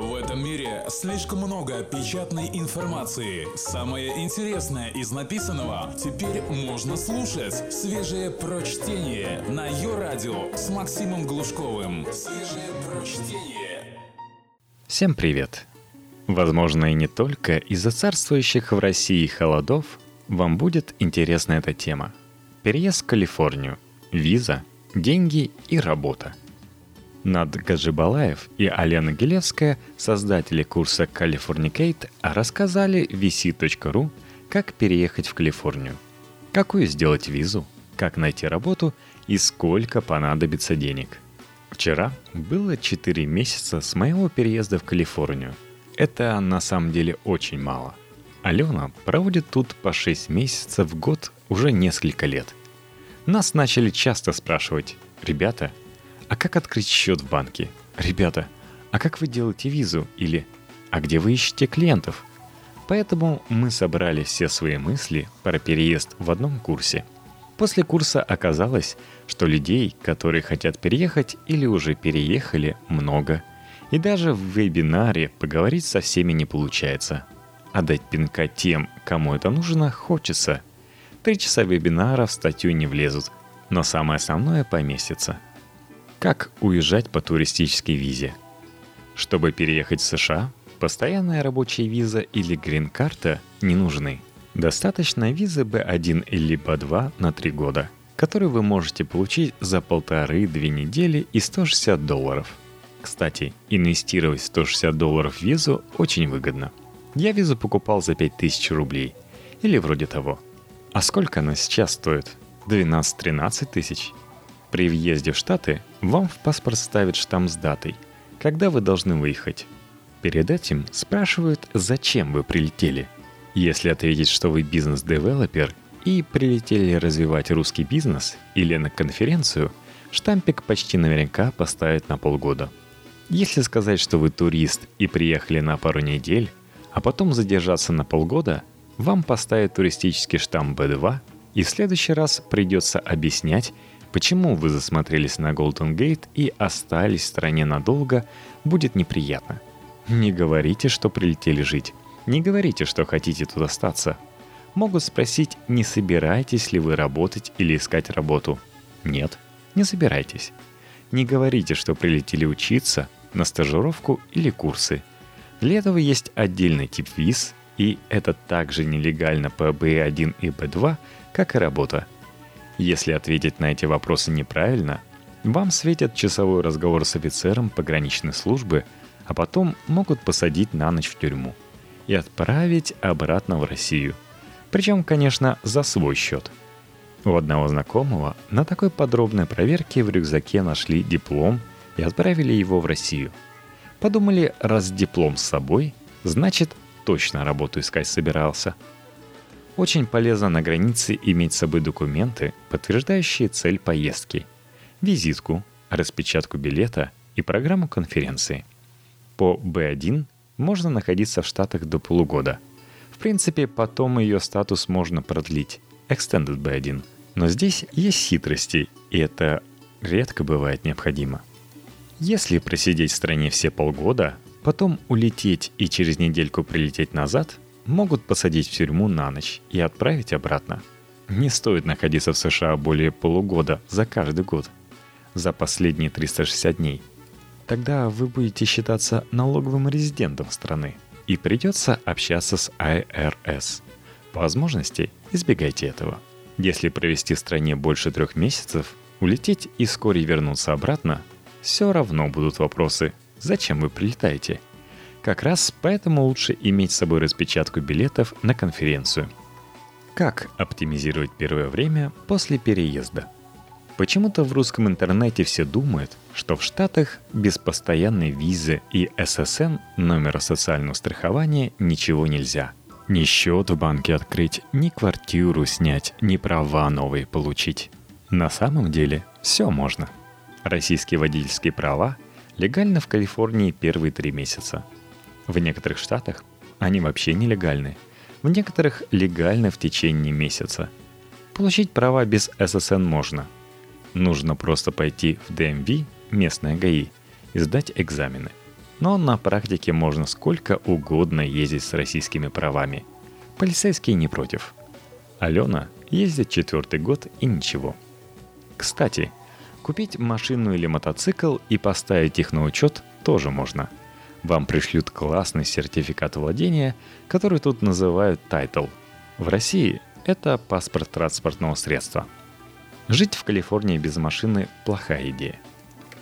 В этом мире слишком много печатной информации. Самое интересное из написанного теперь можно слушать. Свежее прочтение на ее радио с Максимом Глушковым. Свежее прочтение. Всем привет! Возможно, и не только из-за царствующих в России холодов вам будет интересна эта тема. Переезд в Калифорнию, виза, деньги и работа – над Гаджибалаев и Алена Гелевская, создатели курса Californicate, рассказали vc.ru, как переехать в Калифорнию, какую сделать визу, как найти работу и сколько понадобится денег. Вчера было 4 месяца с моего переезда в Калифорнию. Это на самом деле очень мало. Алена проводит тут по 6 месяцев в год уже несколько лет. Нас начали часто спрашивать, ребята, а как открыть счет в банке? Ребята, а как вы делаете визу? Или а где вы ищете клиентов? Поэтому мы собрали все свои мысли про переезд в одном курсе. После курса оказалось, что людей, которые хотят переехать или уже переехали, много. И даже в вебинаре поговорить со всеми не получается. А дать пинка тем, кому это нужно, хочется. Три часа вебинара в статью не влезут, но самое основное поместится – как уезжать по туристической визе? Чтобы переехать в США, постоянная рабочая виза или грин-карта не нужны. Достаточно визы B1 или B2 на 3 года, которую вы можете получить за полторы-две недели и 160 долларов. Кстати, инвестировать 160 долларов в визу очень выгодно. Я визу покупал за 5000 рублей. Или вроде того. А сколько она сейчас стоит? 12-13 тысяч. При въезде в Штаты вам в паспорт ставят штамп с датой, когда вы должны выехать. Перед этим спрашивают, зачем вы прилетели. Если ответить, что вы бизнес-девелопер и прилетели развивать русский бизнес или на конференцию, штампик почти наверняка поставят на полгода. Если сказать, что вы турист и приехали на пару недель, а потом задержаться на полгода, вам поставят туристический штамп B2, и в следующий раз придется объяснять, Почему вы засмотрелись на Голден Гейт и остались в стране надолго, будет неприятно. Не говорите, что прилетели жить. Не говорите, что хотите тут остаться. Могут спросить, не собираетесь ли вы работать или искать работу. Нет, не собирайтесь. Не говорите, что прилетели учиться, на стажировку или курсы. Для этого есть отдельный тип виз, и это также нелегально по B1 и B2, как и работа – если ответить на эти вопросы неправильно, вам светит часовой разговор с офицером пограничной службы, а потом могут посадить на ночь в тюрьму и отправить обратно в Россию. Причем, конечно, за свой счет. У одного знакомого на такой подробной проверке в рюкзаке нашли диплом и отправили его в Россию. Подумали, раз диплом с собой, значит, точно работу искать собирался – очень полезно на границе иметь с собой документы, подтверждающие цель поездки, визитку, распечатку билета и программу конференции. По B1 можно находиться в Штатах до полугода. В принципе, потом ее статус можно продлить, Extended B1. Но здесь есть хитрости, и это редко бывает необходимо. Если просидеть в стране все полгода, потом улететь и через недельку прилететь назад – могут посадить в тюрьму на ночь и отправить обратно. Не стоит находиться в США более полугода за каждый год, за последние 360 дней. Тогда вы будете считаться налоговым резидентом страны и придется общаться с IRS. По возможности избегайте этого. Если провести в стране больше трех месяцев, улететь и вскоре вернуться обратно, все равно будут вопросы, зачем вы прилетаете – как раз поэтому лучше иметь с собой распечатку билетов на конференцию. Как оптимизировать первое время после переезда? Почему-то в русском интернете все думают, что в Штатах без постоянной визы и ССН номера социального страхования ничего нельзя. Ни счет в банке открыть, ни квартиру снять, ни права новые получить. На самом деле все можно. Российские водительские права легально в Калифорнии первые три месяца – в некоторых штатах они вообще нелегальны. В некоторых легально в течение месяца. Получить права без ССН можно. Нужно просто пойти в ДМВ, местное ГАИ, и сдать экзамены. Но на практике можно сколько угодно ездить с российскими правами. Полицейские не против. Алена ездит четвертый год и ничего. Кстати, купить машину или мотоцикл и поставить их на учет тоже можно. Вам пришлют классный сертификат владения, который тут называют Title. В России это паспорт транспортного средства. Жить в Калифорнии без машины – плохая идея.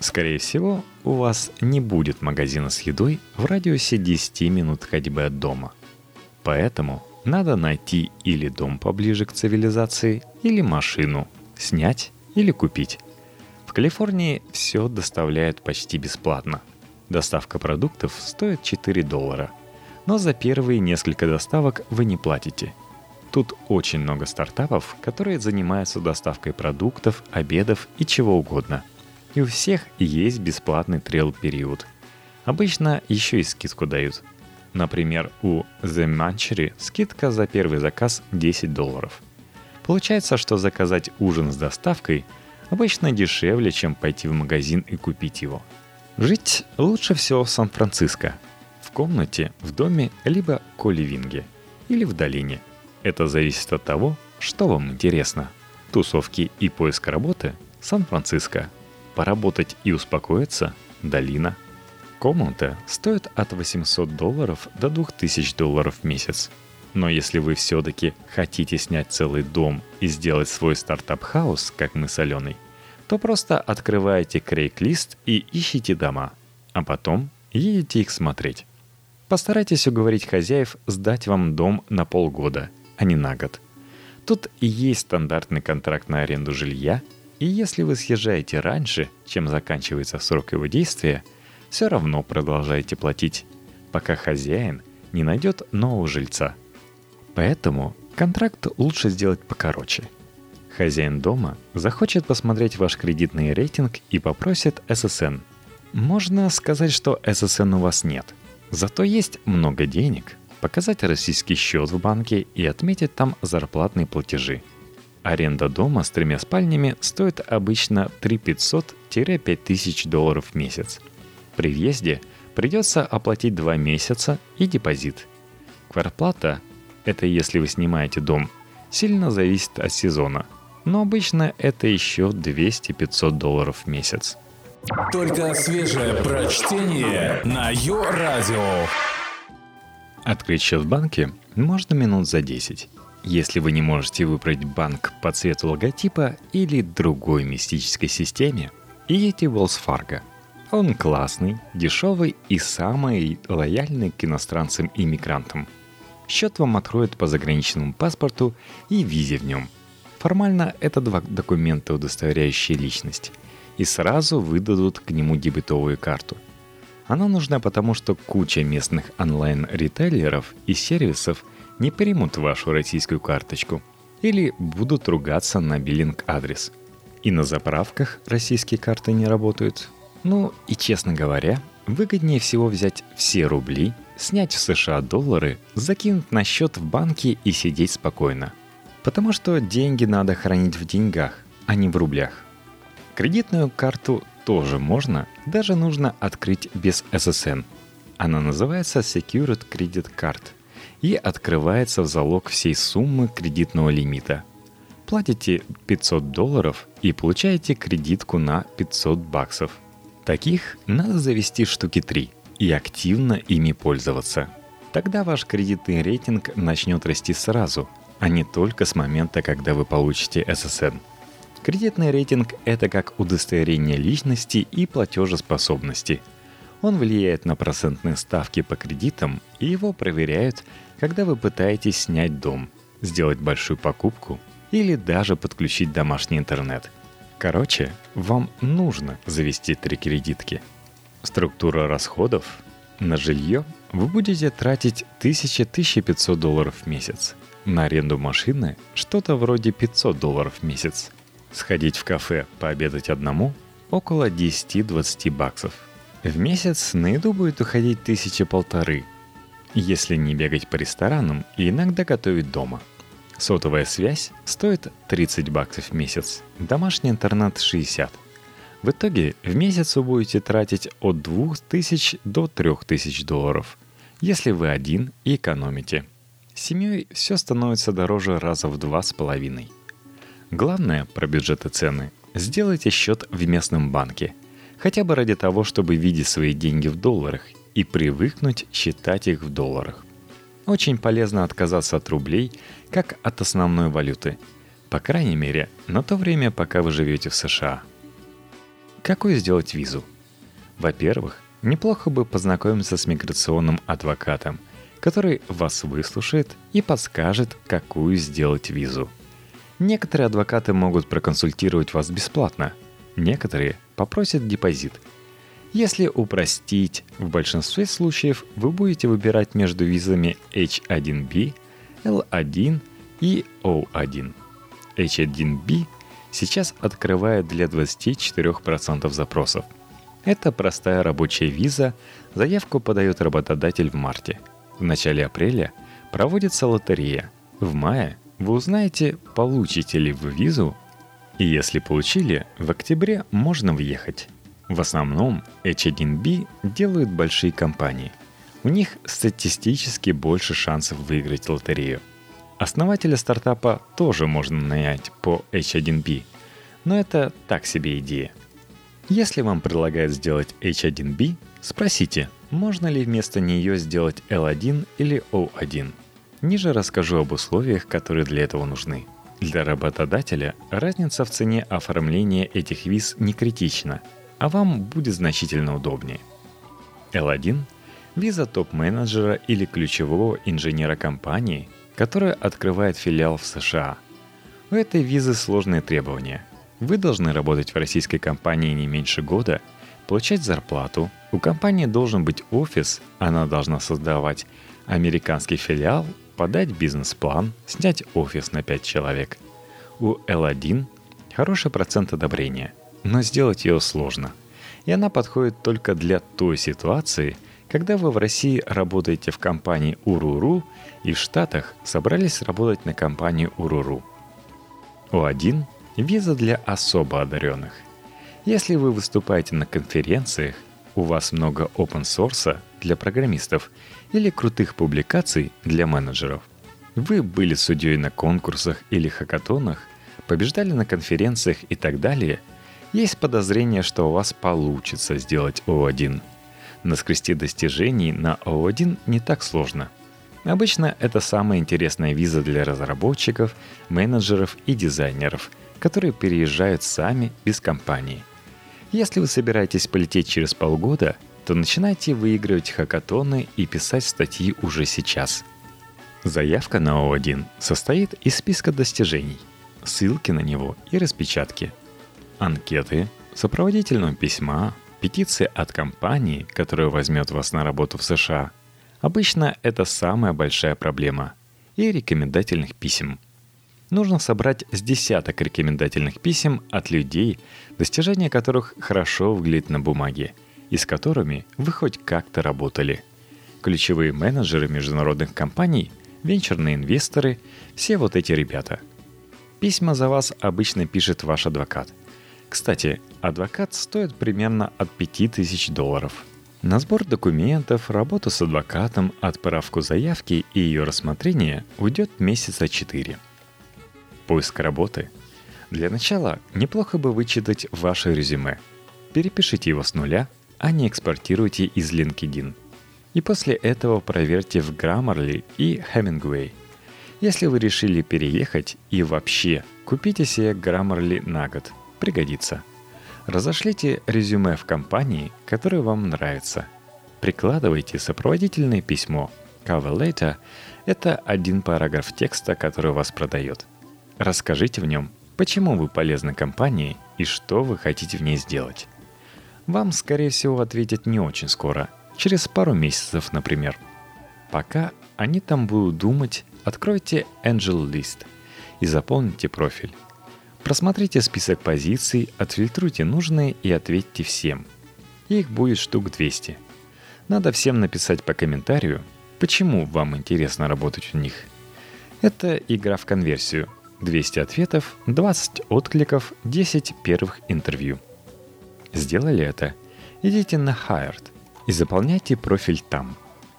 Скорее всего, у вас не будет магазина с едой в радиусе 10 минут ходьбы от дома. Поэтому надо найти или дом поближе к цивилизации, или машину, снять или купить. В Калифорнии все доставляют почти бесплатно. Доставка продуктов стоит 4 доллара. Но за первые несколько доставок вы не платите. Тут очень много стартапов, которые занимаются доставкой продуктов, обедов и чего угодно. И у всех есть бесплатный трейл-период. Обычно еще и скидку дают – Например, у The Manchery скидка за первый заказ 10 долларов. Получается, что заказать ужин с доставкой обычно дешевле, чем пойти в магазин и купить его. Жить лучше всего в Сан-Франциско. В комнате, в доме, либо коливинге. Или в долине. Это зависит от того, что вам интересно. Тусовки и поиск работы – Сан-Франциско. Поработать и успокоиться – долина – Комната стоит от 800 долларов до 2000 долларов в месяц. Но если вы все-таки хотите снять целый дом и сделать свой стартап-хаус, как мы с Аленой, то просто открываете Craigslist и ищите дома, а потом едете их смотреть. Постарайтесь уговорить хозяев сдать вам дом на полгода, а не на год. Тут и есть стандартный контракт на аренду жилья, и если вы съезжаете раньше, чем заканчивается срок его действия – все равно продолжаете платить, пока хозяин не найдет нового жильца. Поэтому контракт лучше сделать покороче. Хозяин дома захочет посмотреть ваш кредитный рейтинг и попросит ССН. Можно сказать, что ССН у вас нет. Зато есть много денег, показать российский счет в банке и отметить там зарплатные платежи. Аренда дома с тремя спальнями стоит обычно 3500-5000 долларов в месяц – при въезде придется оплатить 2 месяца и депозит. Квартплата – это если вы снимаете дом, сильно зависит от сезона, но обычно это еще 200-500 долларов в месяц. Только свежее прочтение на Йо-Радио. Открыть счет в банке можно минут за 10. Если вы не можете выбрать банк по цвету логотипа или другой мистической системе, идите в Wells Fargo – он классный, дешевый и самый лояльный к иностранцам и иммигрантам. Счет вам откроют по заграничному паспорту и визе в нем. Формально это два документа, удостоверяющие личность. И сразу выдадут к нему дебетовую карту. Она нужна потому, что куча местных онлайн-ритейлеров и сервисов не примут вашу российскую карточку или будут ругаться на биллинг-адрес. И на заправках российские карты не работают, ну и честно говоря, выгоднее всего взять все рубли, снять в США доллары, закинуть на счет в банке и сидеть спокойно. Потому что деньги надо хранить в деньгах, а не в рублях. Кредитную карту тоже можно, даже нужно открыть без SSN. Она называется Secured Credit Card и открывается в залог всей суммы кредитного лимита. Платите 500 долларов и получаете кредитку на 500 баксов – Таких надо завести штуки три и активно ими пользоваться. Тогда ваш кредитный рейтинг начнет расти сразу, а не только с момента, когда вы получите ССН. Кредитный рейтинг – это как удостоверение личности и платежеспособности. Он влияет на процентные ставки по кредитам, и его проверяют, когда вы пытаетесь снять дом, сделать большую покупку или даже подключить домашний интернет – Короче, вам нужно завести три кредитки. Структура расходов на жилье вы будете тратить 1000-1500 долларов в месяц. На аренду машины что-то вроде 500 долларов в месяц. Сходить в кафе пообедать одному – около 10-20 баксов. В месяц на еду будет уходить тысячи полторы, если не бегать по ресторанам и иногда готовить дома – Сотовая связь стоит 30 баксов в месяц, домашний интернет 60. В итоге в месяц вы будете тратить от 2000 до 3000 долларов, если вы один и экономите. С семьей все становится дороже раза в два с половиной. Главное про бюджеты цены – сделайте счет в местном банке, хотя бы ради того, чтобы видеть свои деньги в долларах и привыкнуть считать их в долларах. Очень полезно отказаться от рублей, как от основной валюты. По крайней мере, на то время, пока вы живете в США – Какую сделать визу? Во-первых, неплохо бы познакомиться с миграционным адвокатом, который вас выслушает и подскажет, какую сделать визу. Некоторые адвокаты могут проконсультировать вас бесплатно, некоторые попросят депозит. Если упростить, в большинстве случаев вы будете выбирать между визами H1B, L1 и O1. H1B – сейчас открывает для 24% запросов. Это простая рабочая виза, заявку подает работодатель в марте. В начале апреля проводится лотерея. В мае вы узнаете, получите ли вы визу, и если получили, в октябре можно въехать. В основном H1B делают большие компании. У них статистически больше шансов выиграть лотерею – Основателя стартапа тоже можно нанять по H1B, но это так себе идея. Если вам предлагают сделать H1B, спросите, можно ли вместо нее сделать L1 или O1. Ниже расскажу об условиях, которые для этого нужны. Для работодателя разница в цене оформления этих виз не критична, а вам будет значительно удобнее. L1 – виза топ-менеджера или ключевого инженера компании – которая открывает филиал в США. У этой визы сложные требования. Вы должны работать в российской компании не меньше года, получать зарплату, у компании должен быть офис, она должна создавать американский филиал, подать бизнес-план, снять офис на 5 человек. У L1 хороший процент одобрения, но сделать ее сложно. И она подходит только для той ситуации – когда вы в России работаете в компании Уруру и в Штатах собрались работать на компании Уруру. О1 – виза для особо одаренных. Если вы выступаете на конференциях, у вас много open source для программистов или крутых публикаций для менеджеров. Вы были судьей на конкурсах или хакатонах, побеждали на конференциях и так далее, есть подозрение, что у вас получится сделать О1 – Наскрести достижений на O1 не так сложно. Обычно это самая интересная виза для разработчиков, менеджеров и дизайнеров, которые переезжают сами без компании. Если вы собираетесь полететь через полгода, то начинайте выигрывать хакатоны и писать статьи уже сейчас. Заявка на О1 состоит из списка достижений, ссылки на него и распечатки, анкеты, сопроводительного письма, Петиция от компании, которая возьмет вас на работу в США, обычно это самая большая проблема. И рекомендательных писем. Нужно собрать с десяток рекомендательных писем от людей, достижения которых хорошо выглядят на бумаге, и с которыми вы хоть как-то работали. Ключевые менеджеры международных компаний, венчурные инвесторы, все вот эти ребята. Письма за вас обычно пишет ваш адвокат – кстати, адвокат стоит примерно от 5000 долларов. На сбор документов, работу с адвокатом, отправку заявки и ее рассмотрение уйдет месяца 4. Поиск работы. Для начала неплохо бы вычитать ваше резюме. Перепишите его с нуля, а не экспортируйте из LinkedIn. И после этого проверьте в Grammarly и Hemingway. Если вы решили переехать и вообще, купите себе Grammarly на год – пригодится. Разошлите резюме в компании, которая вам нравится. Прикладывайте сопроводительное письмо. Cover letter – это один параграф текста, который вас продает. Расскажите в нем, почему вы полезны компании и что вы хотите в ней сделать. Вам, скорее всего, ответят не очень скоро, через пару месяцев, например. Пока они там будут думать, откройте Angel List и заполните профиль. Просмотрите список позиций, отфильтруйте нужные и ответьте всем. Их будет штук 200. Надо всем написать по комментарию, почему вам интересно работать у них. Это игра в конверсию. 200 ответов, 20 откликов, 10 первых интервью. Сделали это? Идите на Hired и заполняйте профиль там.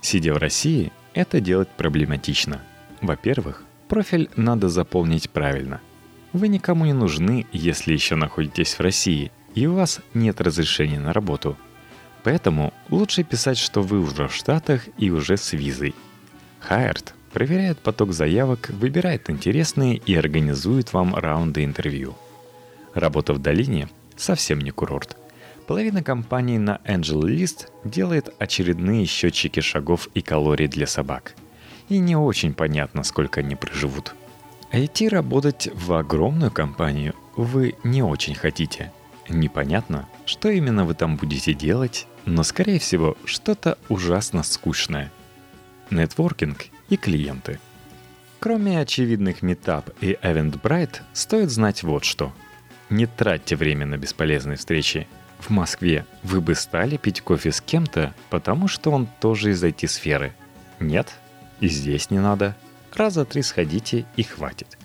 Сидя в России, это делать проблематично. Во-первых, профиль надо заполнить правильно. Вы никому не нужны, если еще находитесь в России, и у вас нет разрешения на работу. Поэтому лучше писать, что вы уже в Штатах и уже с визой. Hired проверяет поток заявок, выбирает интересные и организует вам раунды интервью. Работа в долине совсем не курорт. Половина компаний на Angel List делает очередные счетчики шагов и калорий для собак. И не очень понятно, сколько они проживут. А идти работать в огромную компанию вы не очень хотите. Непонятно, что именно вы там будете делать, но скорее всего что-то ужасно скучное. Нетворкинг и клиенты. Кроме очевидных Meetup и Eventbrite, стоит знать вот что. Не тратьте время на бесполезные встречи. В Москве вы бы стали пить кофе с кем-то, потому что он тоже из IT-сферы. Нет? И здесь не надо. Раза три сходите и хватит.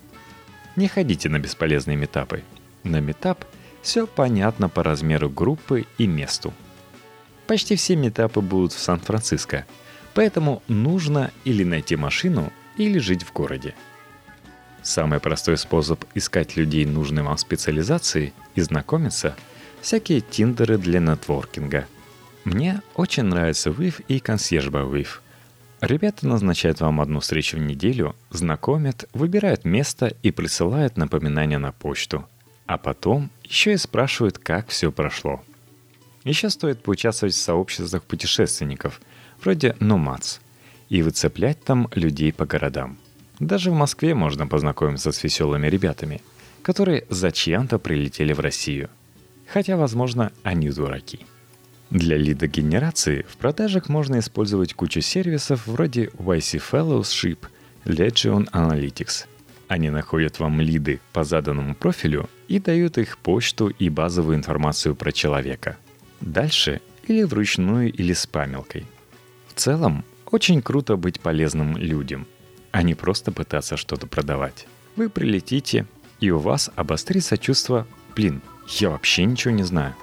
Не ходите на бесполезные метапы. На метап все понятно по размеру группы и месту. Почти все метапы будут в Сан-Франциско – Поэтому нужно или найти машину, или жить в городе. Самый простой способ искать людей нужной вам специализации и знакомиться – всякие тиндеры для нетворкинга. Мне очень нравится Wave и консьержба Wave. Ребята назначают вам одну встречу в неделю, знакомят, выбирают место и присылают напоминания на почту. А потом еще и спрашивают, как все прошло. Еще стоит поучаствовать в сообществах путешественников – вроде Номадс, и выцеплять там людей по городам. Даже в Москве можно познакомиться с веселыми ребятами, которые зачем-то прилетели в Россию. Хотя, возможно, они дураки. Для лидогенерации в продажах можно использовать кучу сервисов вроде YC Fellowship, Legion Analytics. Они находят вам лиды по заданному профилю и дают их почту и базовую информацию про человека. Дальше или вручную, или спамилкой – в целом, очень круто быть полезным людям, а не просто пытаться что-то продавать. Вы прилетите, и у вас обострится чувство «блин, я вообще ничего не знаю».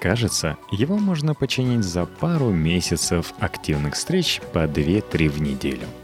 Кажется, его можно починить за пару месяцев активных встреч по 2-3 в неделю –